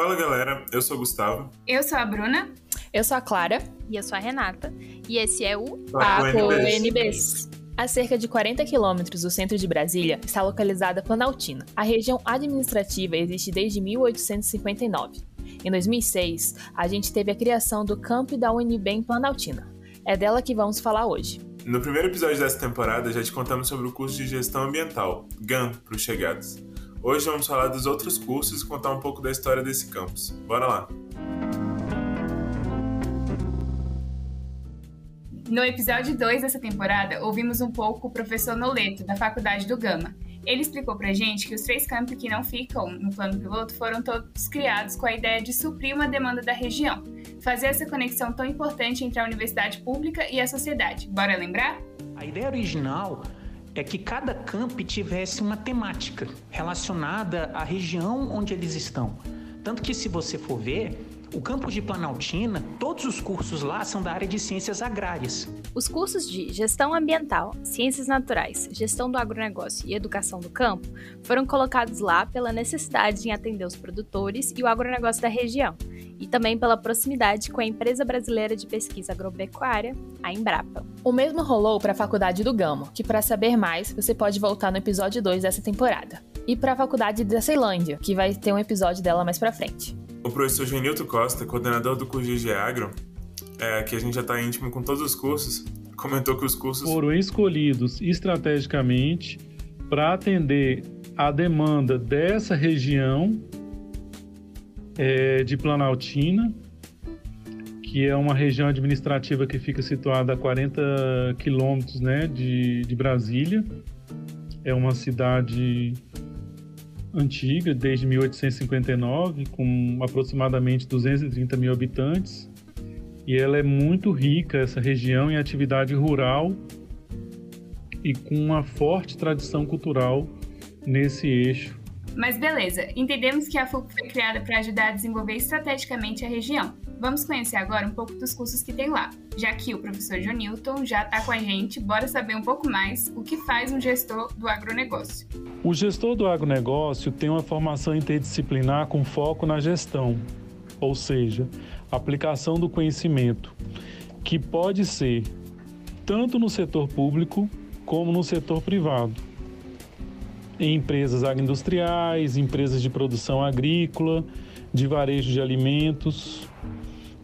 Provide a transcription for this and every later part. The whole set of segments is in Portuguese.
Fala galera, eu sou o Gustavo. Eu sou a Bruna. Eu sou a Clara. E eu sou a Renata. E esse é o Papo, NBs. A cerca de 40 quilômetros do centro de Brasília está localizada Planaltina. A região administrativa existe desde 1859. Em 2006, a gente teve a criação do campo da UNB em Planaltina. É dela que vamos falar hoje. No primeiro episódio dessa temporada, já te contamos sobre o curso de Gestão Ambiental, GAM, para os chegados. Hoje vamos falar dos outros cursos e contar um pouco da história desse campus. Bora lá! No episódio 2 dessa temporada, ouvimos um pouco o professor Noleto, da Faculdade do Gama. Ele explicou pra gente que os três campos que não ficam no plano piloto foram todos criados com a ideia de suprir uma demanda da região, fazer essa conexão tão importante entre a universidade pública e a sociedade. Bora lembrar? A ideia original é que cada camp tivesse uma temática relacionada à região onde eles estão. Tanto que, se você for ver, o campus de Planaltina, todos os cursos lá são da área de ciências agrárias. Os cursos de gestão ambiental, ciências naturais, gestão do agronegócio e educação do campo foram colocados lá pela necessidade em atender os produtores e o agronegócio da região, e também pela proximidade com a empresa brasileira de pesquisa agropecuária, a Embrapa. O mesmo rolou para a Faculdade do Gamo, que para saber mais, você pode voltar no episódio 2 dessa temporada. E para a Faculdade da Ceilândia, que vai ter um episódio dela mais para frente. O professor Genilton Costa, coordenador do curso de Agro, é, que a gente já está íntimo com todos os cursos, comentou que os cursos foram escolhidos estrategicamente para atender a demanda dessa região é, de Planaltina, que é uma região administrativa que fica situada a 40 quilômetros né, de, de Brasília. É uma cidade antiga, desde 1859, com aproximadamente 230 mil habitantes. E ela é muito rica, essa região, em atividade rural e com uma forte tradição cultural nesse eixo. Mas beleza, entendemos que a FUP foi criada para ajudar a desenvolver estrategicamente a região. Vamos conhecer agora um pouco dos cursos que tem lá. Já que o professor John Newton já está com a gente, bora saber um pouco mais o que faz um gestor do agronegócio. O gestor do agronegócio tem uma formação interdisciplinar com foco na gestão, ou seja, aplicação do conhecimento, que pode ser tanto no setor público como no setor privado. Em empresas agroindustriais, empresas de produção agrícola, de varejo de alimentos,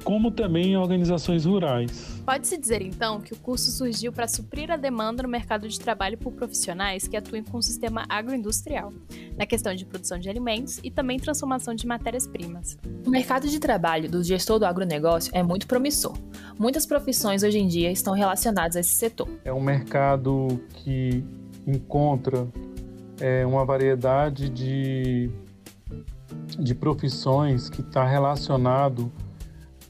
como também em organizações rurais. Pode-se dizer então que o curso surgiu para suprir a demanda no mercado de trabalho por profissionais que atuem com o sistema agroindustrial, na questão de produção de alimentos e também transformação de matérias-primas. O mercado de trabalho do gestor do agronegócio é muito promissor. Muitas profissões hoje em dia estão relacionadas a esse setor. É um mercado que encontra é, uma variedade de, de profissões que está relacionado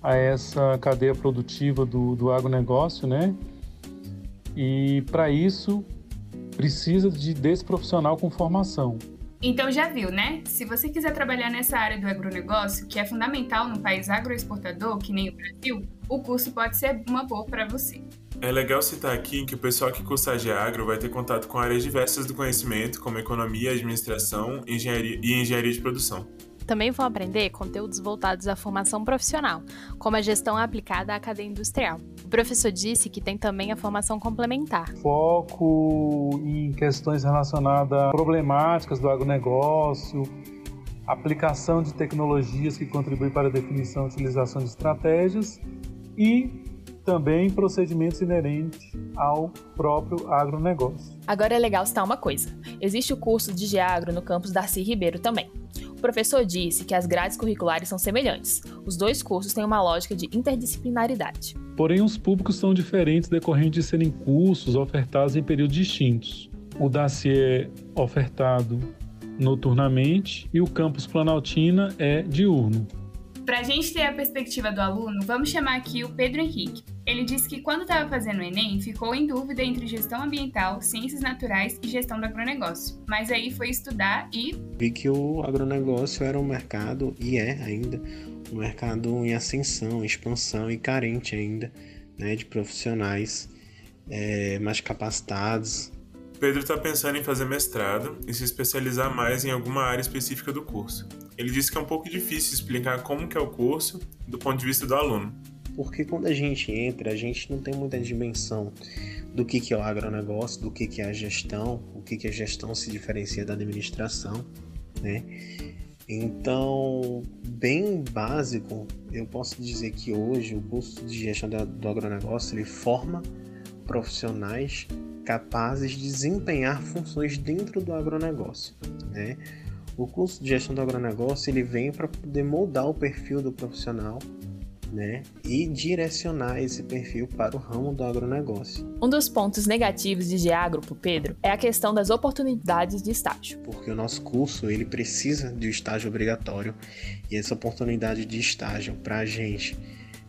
a essa cadeia produtiva do, do agronegócio, né? E para isso precisa de desse profissional com formação. Então já viu, né? Se você quiser trabalhar nessa área do agronegócio, que é fundamental no país agroexportador, que nem o Brasil, o curso pode ser uma boa para você. É legal citar aqui que o pessoal que cursa Agro vai ter contato com áreas diversas do conhecimento, como economia, administração engenharia e engenharia de produção. Também vão aprender conteúdos voltados à formação profissional, como a gestão aplicada à cadeia industrial. O professor disse que tem também a formação complementar. Foco em questões relacionadas a problemáticas do agronegócio, aplicação de tecnologias que contribuem para a definição e utilização de estratégias e também procedimentos inerentes ao próprio agronegócio. Agora é legal citar uma coisa: existe o curso de Geagro no campus Darcy Ribeiro também. O professor disse que as grades curriculares são semelhantes. Os dois cursos têm uma lógica de interdisciplinaridade. Porém, os públicos são diferentes decorrente de serem cursos ofertados em períodos distintos. O Darcy é ofertado noturnamente e o campus Planaltina é diurno. Para a gente ter a perspectiva do aluno, vamos chamar aqui o Pedro Henrique. Ele disse que quando estava fazendo o Enem, ficou em dúvida entre gestão ambiental, ciências naturais e gestão do agronegócio. Mas aí foi estudar e. Vi que o agronegócio era um mercado, e é ainda, um mercado em ascensão, expansão e carente ainda né, de profissionais é, mais capacitados Pedro está pensando em fazer mestrado e se especializar mais em alguma área específica do curso. Ele disse que é um pouco difícil explicar como que é o curso do ponto de vista do aluno. Porque quando a gente entra, a gente não tem muita dimensão do que, que é o agronegócio, do que, que é a gestão, o que, que a gestão se diferencia da administração, né? Então, bem básico, eu posso dizer que hoje o curso de gestão do agronegócio ele forma profissionais capazes de desempenhar funções dentro do agronegócio. Né? O curso de gestão do agronegócio ele vem para poder moldar o perfil do profissional né, e direcionar esse perfil para o ramo do agronegócio. Um dos pontos negativos de Geagro para Pedro é a questão das oportunidades de estágio. Porque o nosso curso ele precisa de um estágio obrigatório e essa oportunidade de estágio para a gente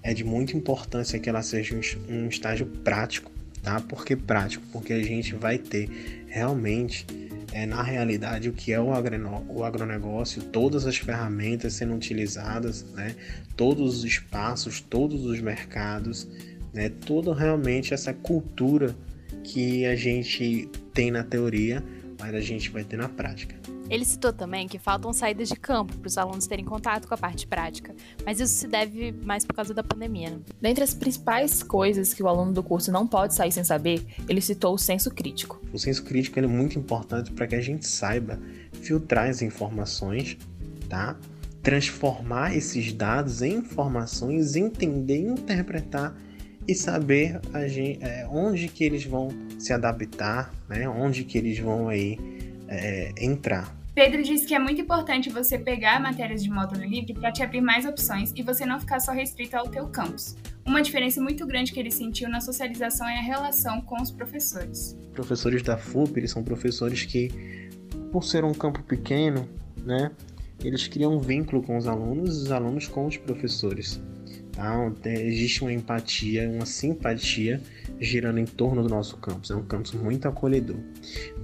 é de muita importância que ela seja um estágio prático tá? Por que prático? Porque a gente vai ter realmente é, na realidade o que é o, o agronegócio, todas as ferramentas sendo utilizadas, né? todos os espaços, todos os mercados, né? toda realmente essa cultura que a gente tem na teoria, mas a gente vai ter na prática. Ele citou também que faltam saídas de campo para os alunos terem contato com a parte prática, mas isso se deve mais por causa da pandemia. Né? Dentre as principais coisas que o aluno do curso não pode sair sem saber, ele citou o senso crítico. O senso crítico é muito importante para que a gente saiba filtrar as informações, tá? transformar esses dados em informações, entender, interpretar e saber gente, é, onde que eles vão se adaptar, né? onde que eles vão aí é, entrar. Pedro disse que é muito importante você pegar matérias de módulo livre para te abrir mais opções e você não ficar só restrito ao teu campus. Uma diferença muito grande que ele sentiu na socialização é a relação com os professores. Professores da FUP, eles são professores que, por ser um campo pequeno, né, eles criam um vínculo com os alunos e os alunos com os professores. Tá? Existe uma empatia, uma simpatia girando em torno do nosso campus. É um campus muito acolhedor.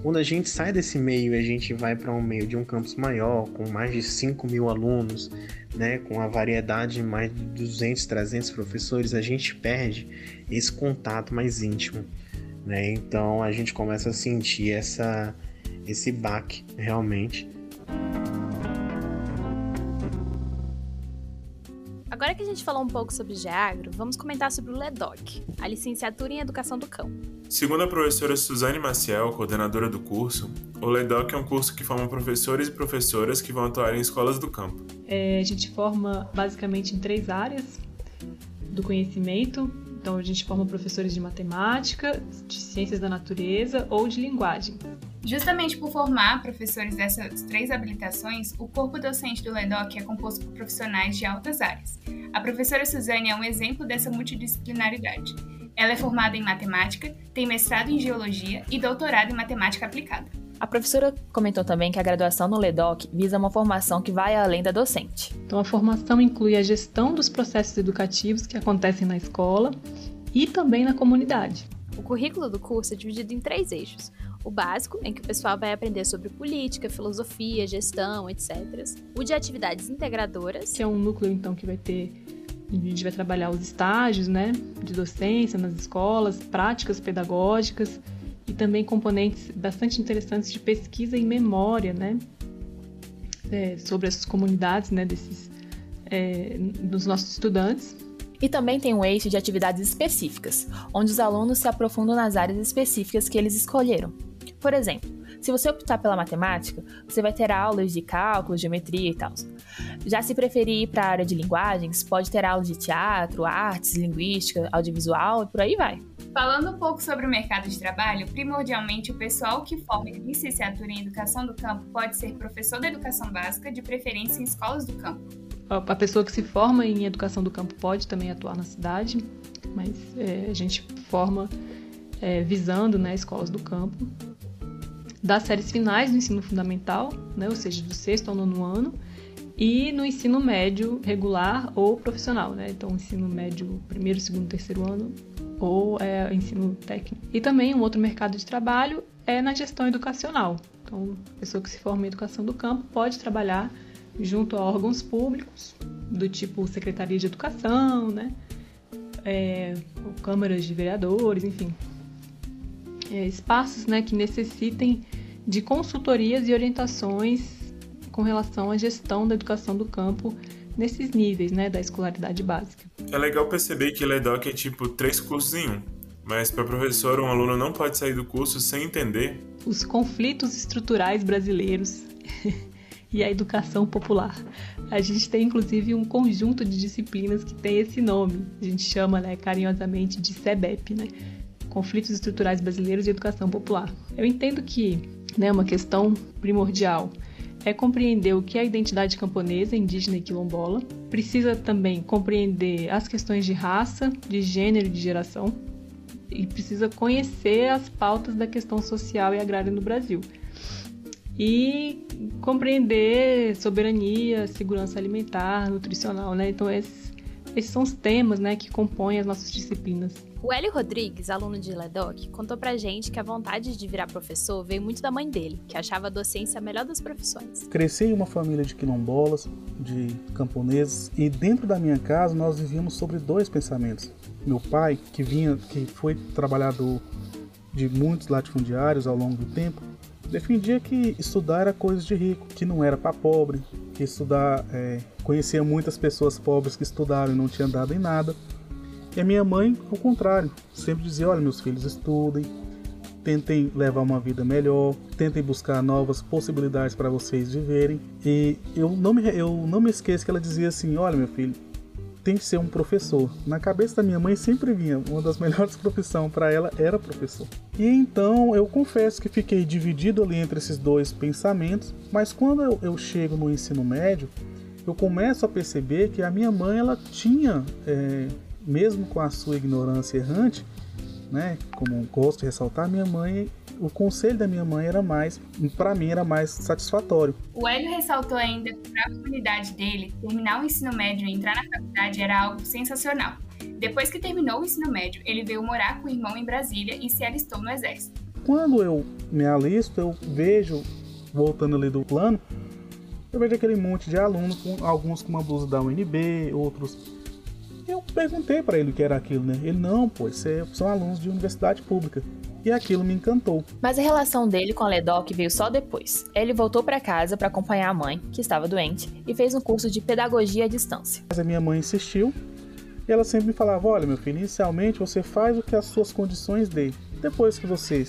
Quando a gente sai desse meio e a gente vai para um meio de um campus maior, com mais de 5 mil alunos, né, com a variedade de mais de 200, 300 professores, a gente perde esse contato mais íntimo. Né? Então a gente começa a sentir essa, esse baque realmente gente falou um pouco sobre Geagro, vamos comentar sobre o LEDOC, a licenciatura em Educação do Campo. Segundo a professora Suzane Maciel, coordenadora do curso, o LEDOC é um curso que forma professores e professoras que vão atuar em escolas do campo. É, a gente forma basicamente em três áreas do conhecimento. Então, a gente forma professores de matemática, de ciências da natureza ou de linguagem. Justamente por formar professores dessas três habilitações, o corpo docente do LEDOC é composto por profissionais de altas áreas. A professora Suzane é um exemplo dessa multidisciplinaridade. Ela é formada em matemática, tem mestrado em geologia e doutorado em matemática aplicada. A professora comentou também que a graduação no LEDOC visa uma formação que vai além da docente. Então, a formação inclui a gestão dos processos educativos que acontecem na escola e também na comunidade. O currículo do curso é dividido em três eixos: o básico, em que o pessoal vai aprender sobre política, filosofia, gestão, etc. O de atividades integradoras, que é um núcleo então que vai ter a gente vai trabalhar os estágios, né, de docência nas escolas, práticas pedagógicas e também componentes bastante interessantes de pesquisa e memória, né, é, sobre as comunidades, né, desses é, dos nossos estudantes. E também tem um eixo de atividades específicas, onde os alunos se aprofundam nas áreas específicas que eles escolheram. Por exemplo, se você optar pela matemática, você vai ter aulas de cálculo, geometria e tal. Já se preferir ir para a área de linguagens, pode ter aulas de teatro, artes, linguística, audiovisual e por aí vai. Falando um pouco sobre o mercado de trabalho, primordialmente o pessoal que forma licenciatura em educação do campo pode ser professor da educação básica, de preferência em escolas do campo. A pessoa que se forma em educação do campo pode também atuar na cidade, mas é, a gente forma é, visando né, escolas do campo das séries finais do ensino fundamental, né, ou seja, do sexto ao nono ano, e no ensino médio regular ou profissional, né? Então, ensino médio primeiro, segundo, terceiro ano ou é, ensino técnico. E também um outro mercado de trabalho é na gestão educacional. Então, pessoa que se forma em educação do campo pode trabalhar junto a órgãos públicos do tipo Secretaria de Educação, né? É, câmaras de vereadores, enfim, é, espaços né, que necessitem de consultorias e orientações com relação à gestão da educação do campo nesses níveis né, da escolaridade básica. É legal perceber que LEDOC é tipo três cursos em um, mas para professor um aluno não pode sair do curso sem entender os conflitos estruturais brasileiros e a educação popular. A gente tem inclusive um conjunto de disciplinas que tem esse nome. A gente chama né, carinhosamente de CEBEP, né? Conflitos Estruturais Brasileiros e Educação Popular. Eu entendo que né, uma questão primordial é compreender o que é a identidade camponesa, indígena e quilombola. Precisa também compreender as questões de raça, de gênero e de geração. E precisa conhecer as pautas da questão social e agrária no Brasil. E compreender soberania, segurança alimentar, nutricional, né? Então esses, esses são os temas né, que compõem as nossas disciplinas. O Hélio Rodrigues, aluno de LEDOC, contou pra gente que a vontade de virar professor veio muito da mãe dele, que achava a docência a melhor das profissões. Cresci em uma família de quilombolas, de camponeses, e dentro da minha casa nós vivíamos sobre dois pensamentos. Meu pai, que vinha, que foi trabalhador de muitos latifundiários ao longo do tempo, defendia que estudar era coisa de rico, que não era para pobre, que estudar é, conhecia muitas pessoas pobres que estudaram e não tinham dado em nada. E a minha mãe, ao contrário, sempre dizia: olha, meus filhos estudem, tentem levar uma vida melhor, tentem buscar novas possibilidades para vocês viverem. E eu não, me, eu não me esqueço que ela dizia assim: olha, meu filho, tem que ser um professor. Na cabeça da minha mãe sempre vinha, uma das melhores profissões para ela era professor. E então eu confesso que fiquei dividido ali entre esses dois pensamentos, mas quando eu, eu chego no ensino médio, eu começo a perceber que a minha mãe ela tinha é, mesmo com a sua ignorância errante, né, como gosto de ressaltar, minha mãe, o conselho da minha mãe era mais, para mim era mais satisfatório. O Hélio ressaltou ainda que para a comunidade dele, terminar o ensino médio e entrar na faculdade era algo sensacional. Depois que terminou o ensino médio, ele veio morar com o irmão em Brasília e se alistou no exército. Quando eu me alisto, eu vejo, voltando ali do plano, eu vejo aquele monte de alunos, com, alguns com uma blusa da UNB, outros eu perguntei para ele o que era aquilo, né? Ele, não, pô, é, são alunos de universidade pública. E aquilo me encantou. Mas a relação dele com a Ledoc veio só depois. Ele voltou para casa para acompanhar a mãe, que estava doente, e fez um curso de pedagogia à distância. Mas a minha mãe insistiu, e ela sempre me falava: olha, meu filho, inicialmente você faz o que as suas condições dê. Depois que você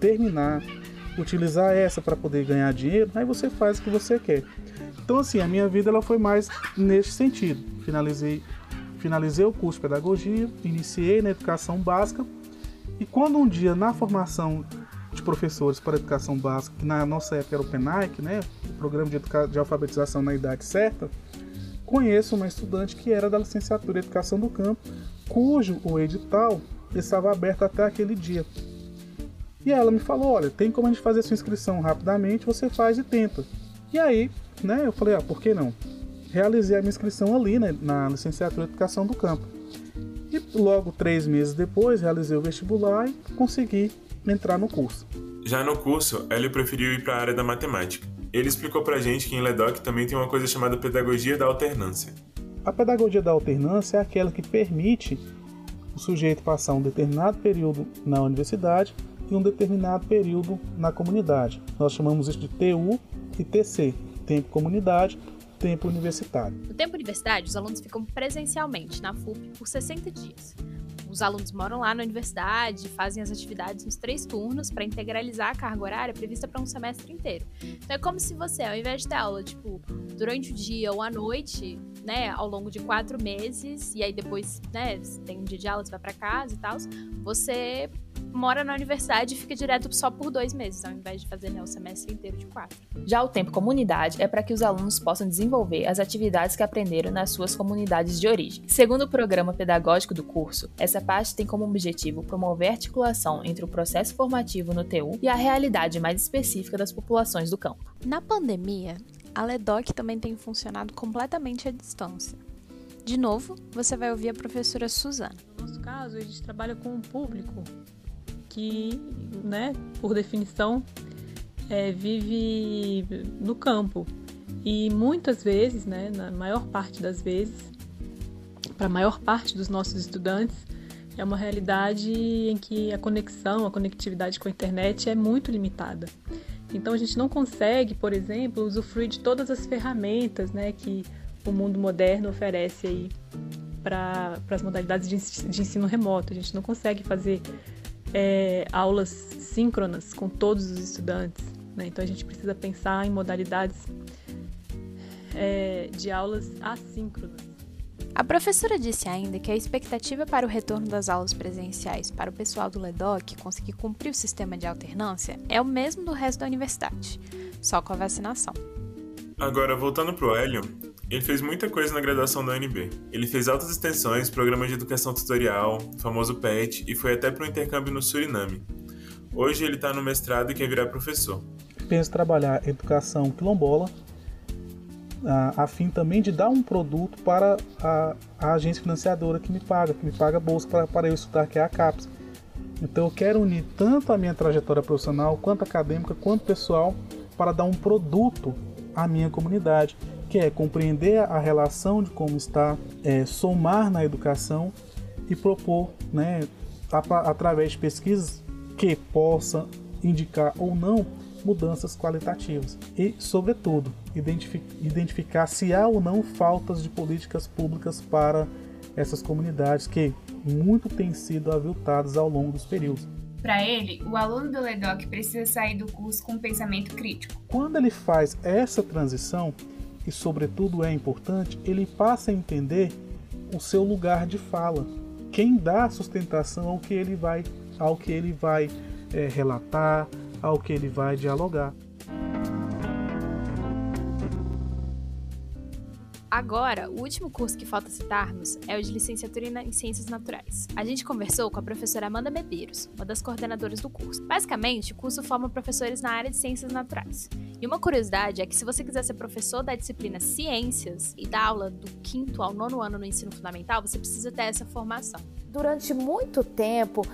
terminar, utilizar essa para poder ganhar dinheiro, aí você faz o que você quer. Então, assim, a minha vida ela foi mais nesse sentido. Finalizei finalizei o curso de pedagogia, iniciei na educação básica e quando um dia na formação de professores para educação básica, que na nossa época era o PENAIC, né, o programa de, de alfabetização na idade certa, conheço uma estudante que era da licenciatura em educação do campo, cujo o edital estava aberto até aquele dia. E ela me falou: olha, tem como a gente fazer sua inscrição rapidamente, você faz e tenta. E aí, né, eu falei: ah, por que não? Realizei a minha inscrição ali né, na licenciatura de Educação do Campo. E logo três meses depois realizei o vestibular e consegui entrar no curso. Já no curso, Hélio preferiu ir para a área da matemática. Ele explicou para a gente que em LEDOC também tem uma coisa chamada pedagogia da alternância. A pedagogia da alternância é aquela que permite o sujeito passar um determinado período na universidade e um determinado período na comunidade. Nós chamamos isso de TU e TC, tempo comunidade tempo universitário. No tempo universitário, os alunos ficam presencialmente na FUP por 60 dias. Os alunos moram lá na universidade, fazem as atividades nos três turnos para integralizar a carga horária prevista para um semestre inteiro. Então é como se você, ao invés de ter aula, tipo, durante o dia ou à noite, né, ao longo de quatro meses, e aí depois, né, tem um dia de aula, você vai para casa e tal, você mora na universidade e fica direto só por dois meses, ao invés de fazer né, o semestre inteiro de quatro. Já o tempo comunidade é para que os alunos possam desenvolver as atividades que aprenderam nas suas comunidades de origem. Segundo o programa pedagógico do curso, essa parte tem como objetivo promover a articulação entre o processo formativo no TU e a realidade mais específica das populações do campo. Na pandemia, a LEDOC também tem funcionado completamente à distância. De novo, você vai ouvir a professora Suzana. No nosso caso, a gente trabalha com um público que, né, por definição, é, vive no campo. E muitas vezes, né, na maior parte das vezes, para a maior parte dos nossos estudantes, é uma realidade em que a conexão, a conectividade com a internet é muito limitada. Então a gente não consegue, por exemplo, usufruir de todas as ferramentas né, que o mundo moderno oferece aí para as modalidades de, de, ensino remoto. A gente não consegue fazer é, aulas síncronas com todos os estudantes. Né? Então a gente precisa pensar em modalidades é, de aulas assíncronas. A professora disse ainda que a expectativa para o retorno das aulas presenciais para o pessoal do LEDOC conseguir cumprir o sistema de alternância é o mesmo do resto da universidade, só com a vacinação. Agora, voltando para o Hélio, ele fez muita coisa na graduação da UNB. Ele fez altas extensões, programa de educação tutorial, famoso PET, e foi até para um intercâmbio no Suriname. Hoje ele está no mestrado e quer virar professor. Penso trabalhar educação quilombola a, a fim também de dar um produto para a, a, agência financiadora que me paga, que me paga bolsa para, para eu estudar, que é a CAPES. Então eu quero unir tanto a minha trajetória profissional, quanto acadêmica, quanto pessoal, para dar um produto à minha comunidade, que é compreender a relação de como está, é, somar na educação e propor, né, através de pesquisas que possa indicar ou não mudanças qualitativas e, sobretudo, identificar se há ou não faltas de políticas públicas para essas comunidades que muito têm sido aviltadas ao longo dos períodos. Para ele, o aluno do LEDOC precisa sair do curso com um pensamento crítico. Quando ele faz essa transição, e sobretudo é importante, ele passa a entender o seu lugar de fala. Quem dá sustentação ao que ele vai, ao que ele vai é, relatar, ao que ele vai dialogar. Agora, o último curso que falta citarmos é o de licenciatura em Ciências Naturais. A gente conversou com a professora Amanda Medeiros, uma das coordenadoras do curso. Basicamente, o curso forma professores na área de Ciências Naturais. E uma curiosidade é que se você quiser ser professor da disciplina Ciências e dar aula do quinto ao nono ano no ensino fundamental, você precisa ter essa formação. Durante muito tempo,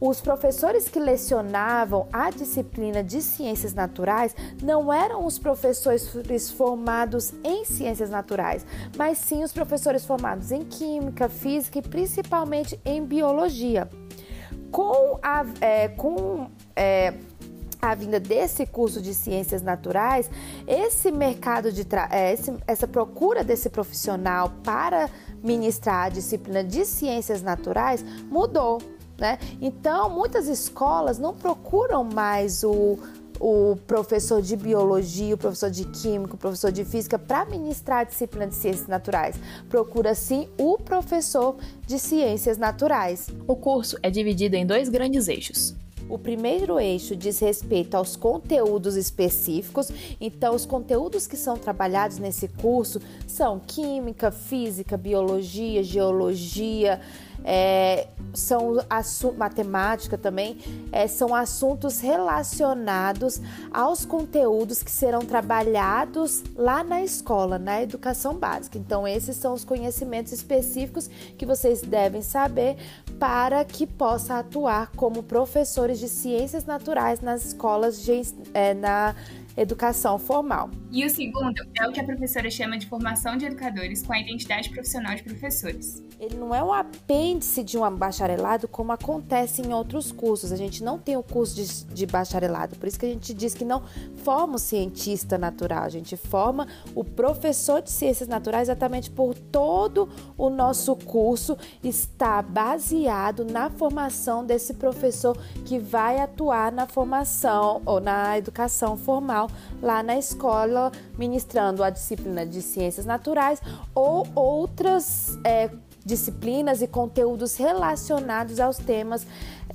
os professores que lecionavam a disciplina de ciências naturais não eram os professores formados em ciências naturais, mas sim os professores formados em química, física e principalmente em biologia. Com a, é, com, é, a vinda desse curso de ciências naturais, esse mercado de é, esse, essa procura desse profissional para ministrar a disciplina de ciências naturais mudou. Né? Então, muitas escolas não procuram mais o, o professor de biologia, o professor de química, o professor de física para ministrar a disciplina de ciências naturais. Procura sim o professor de ciências naturais. O curso é dividido em dois grandes eixos. O primeiro eixo diz respeito aos conteúdos específicos, então os conteúdos que são trabalhados nesse curso são química, física, biologia, geologia, é, são matemática também, é, são assuntos relacionados aos conteúdos que serão trabalhados lá na escola, na educação básica. Então, esses são os conhecimentos específicos que vocês devem saber para que possa atuar como professores de ciências naturais nas escolas de, é, na educação formal. E o segundo é o que a professora chama de formação de educadores com a identidade profissional de professores. Ele não é um apêndice de um bacharelado como acontece em outros cursos. A gente não tem o curso de, de bacharelado, por isso que a gente diz que não forma o cientista natural, a gente forma o professor de ciências naturais exatamente por todo o nosso curso está baseado na formação desse professor que vai atuar na formação ou na educação formal lá na escola, ministrando a disciplina de ciências naturais ou outras é, disciplinas e conteúdos relacionados aos temas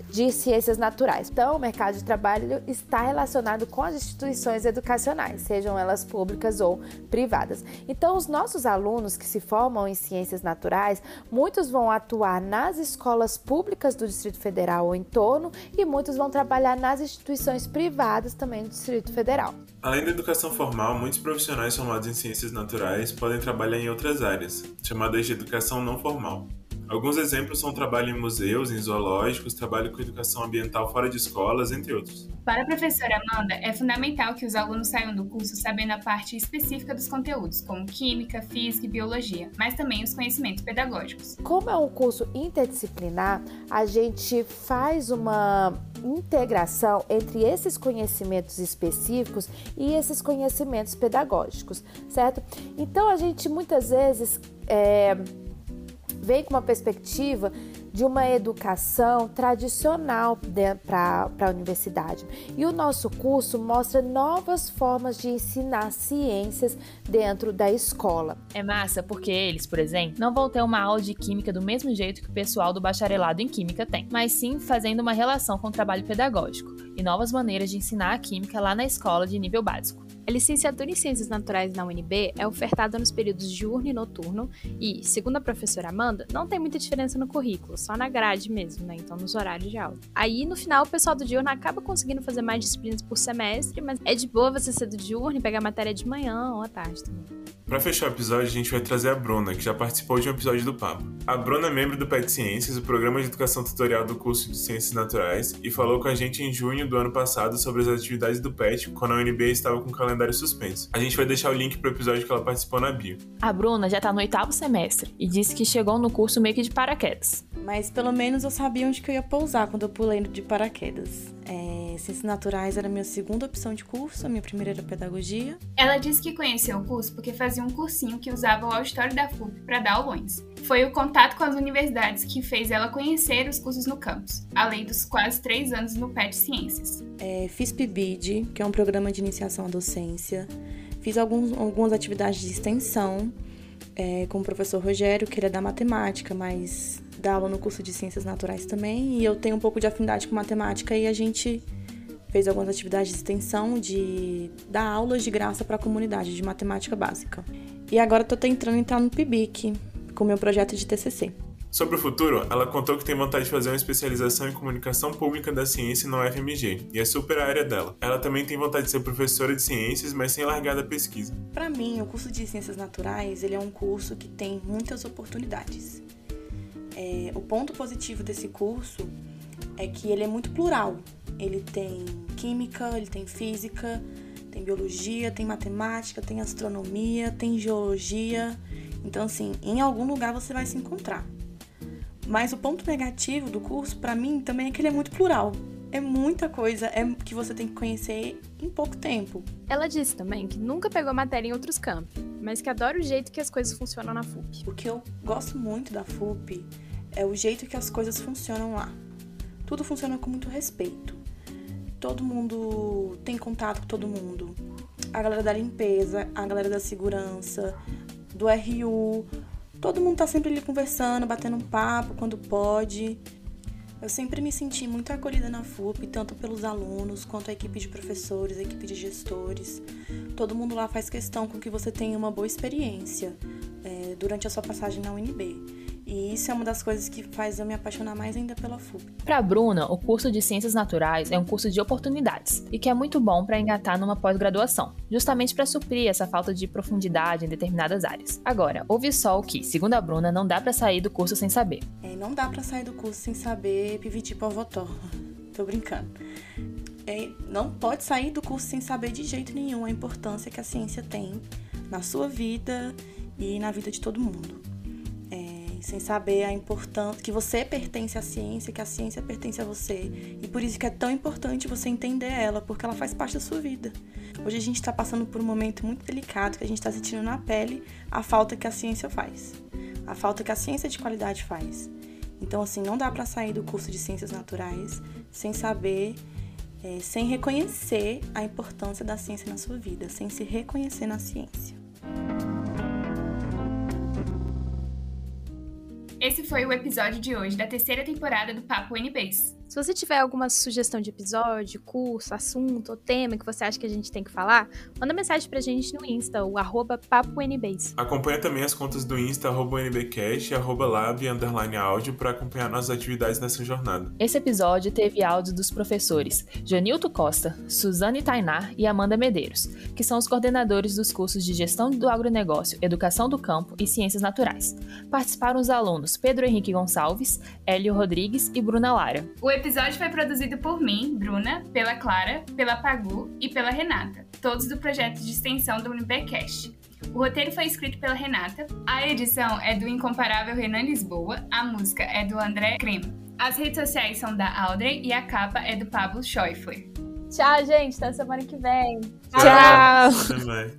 de ciências naturais. Então, o mercado de trabalho está relacionado com as instituições educacionais, sejam elas públicas ou privadas. Então, os nossos alunos que se formam em ciências naturais, muitos vão atuar nas escolas públicas do Distrito Federal ou em torno, e muitos vão trabalhar nas instituições privadas também do Distrito Federal. Além da educação formal, muitos profissionais formados em ciências naturais podem trabalhar em outras áreas, chamadas de educação não formal. Alguns exemplos são trabalho em museus, em zoológicos, trabalho com educação ambiental fora de escolas, entre outros. Para a professora Amanda, é fundamental que os alunos saiam do curso sabendo a parte específica dos conteúdos, como química, física e biologia, mas também os conhecimentos pedagógicos. Como é um curso interdisciplinar, a gente faz uma integração entre esses conhecimentos específicos e esses conhecimentos pedagógicos, certo? Então a gente muitas vezes é, vem com uma perspectiva de uma educação tradicional para a universidade. E o nosso curso mostra novas formas de ensinar ciências dentro da escola. É massa porque eles, por exemplo, não vão ter uma aula de química do mesmo jeito que o pessoal do bacharelado em química tem, mas sim fazendo uma relação com o trabalho pedagógico e novas maneiras de ensinar a química lá na escola de nível básico. A licenciatura em Ciências Naturais na UNB é ofertada nos períodos diurno e noturno e, segundo a professora Amanda, não tem muita diferença no currículo, só na grade mesmo, né? Então nos horários de aula. Aí, no final, o pessoal do diurno acaba conseguindo fazer mais disciplinas por semestre, mas é de boa você ser do diurno e pegar matéria de manhã ou à tarde também. Para fechar o episódio, a gente vai trazer a Bruna, que já participou de um episódio do Papo. A Bruna é membro do PET Ciências, o programa de educação tutorial do curso de Ciências Naturais, e falou com a gente em junho do ano passado sobre as atividades do PET quando a UNB estava com o calendário suspenso. A gente vai deixar o link pro episódio que ela participou na bio. A Bruna já tá no oitavo semestre e disse que chegou no curso meio que de paraquedas. Mas pelo menos eu sabia onde que eu ia pousar quando eu pulei de paraquedas. É, Ciências Naturais era a minha segunda opção de curso, a minha primeira era Pedagogia. Ela disse que conheceu o curso porque fazia um cursinho que usava o auditório da FUP para dar aulões. Foi o contato com as universidades que fez ela conhecer os cursos no campus, além dos quase três anos no PET Ciências. É, fiz PIBID, que é um programa de iniciação à docência. Fiz alguns, algumas atividades de extensão é, com o professor Rogério, que ele é da matemática, mas dá aula no curso de Ciências Naturais também. E eu tenho um pouco de afinidade com matemática e a gente fez algumas atividades de extensão, de dar aulas de graça para a comunidade de matemática básica. E agora estou tentando entrar no PIBIC com meu projeto de TCC. Sobre o futuro, ela contou que tem vontade de fazer uma especialização em comunicação pública da ciência na UFMG, e é super a área dela. Ela também tem vontade de ser professora de ciências, mas sem largar da pesquisa. Para mim, o curso de Ciências Naturais ele é um curso que tem muitas oportunidades. É, o ponto positivo desse curso é que ele é muito plural. Ele tem química, ele tem física, tem biologia, tem matemática, tem astronomia, tem geologia. Então, assim, em algum lugar você vai se encontrar. Mas o ponto negativo do curso, para mim, também é que ele é muito plural. É muita coisa é que você tem que conhecer em pouco tempo. Ela disse também que nunca pegou matéria em outros campos, mas que adora o jeito que as coisas funcionam na FUP. O que eu gosto muito da FUP é o jeito que as coisas funcionam lá. Tudo funciona com muito respeito. Todo mundo tem contato com todo mundo. A galera da limpeza, a galera da segurança, do RU, Todo mundo tá sempre ali conversando, batendo um papo quando pode. Eu sempre me senti muito acolhida na FUP, tanto pelos alunos quanto a equipe de professores, a equipe de gestores. Todo mundo lá faz questão com que você tenha uma boa experiência é, durante a sua passagem na UNB. E isso é uma das coisas que faz eu me apaixonar mais ainda pela FUP. Para Bruna, o curso de Ciências Naturais é um curso de oportunidades e que é muito bom para engatar numa pós-graduação, justamente para suprir essa falta de profundidade em determinadas áreas. Agora, ouve só o que, segundo a Bruna, não dá para sair do curso sem saber. É, não dá para sair do curso sem saber PVT Povotó. Tô brincando. É, não pode sair do curso sem saber de jeito nenhum a importância que a ciência tem na sua vida e na vida de todo mundo sem saber a importância que você pertence à ciência, que a ciência pertence a você. E por isso que é tão importante você entender ela, porque ela faz parte da sua vida. Hoje a gente está passando por um momento muito delicado que a gente está sentindo na pele a falta que a ciência faz, a falta que a ciência de qualidade faz. Então, assim, não dá para sair do curso de ciências naturais sem saber, é, sem reconhecer a importância da ciência na sua vida, sem se reconhecer na ciência. Esse foi o episódio de hoje da terceira temporada do Papo NBs. Se você tiver alguma sugestão de episódio, curso, assunto ou tema que você acha que a gente tem que falar, manda mensagem pra gente no Insta, o arroba PapoNBase. Acompanha também as contas do Insta, arroba NBcast e arroba lab, underline áudio, para acompanhar nossas atividades nessa jornada. Esse episódio teve áudio dos professores Janilto Costa, Suzane Tainar e Amanda Medeiros, que são os coordenadores dos cursos de Gestão do Agronegócio, Educação do Campo e Ciências Naturais. Participaram os alunos Pedro Henrique Gonçalves, Hélio Rodrigues e Bruna Lara. O episódio foi produzido por mim, Bruna, pela Clara, pela Pagu e pela Renata, todos do projeto de extensão do Unibecast. O roteiro foi escrito pela Renata, a edição é do incomparável Renan Lisboa, a música é do André Crema. As redes sociais são da Audrey e a capa é do Pablo Schäufler. Tchau, gente. Até semana que vem. Tchau. Mais.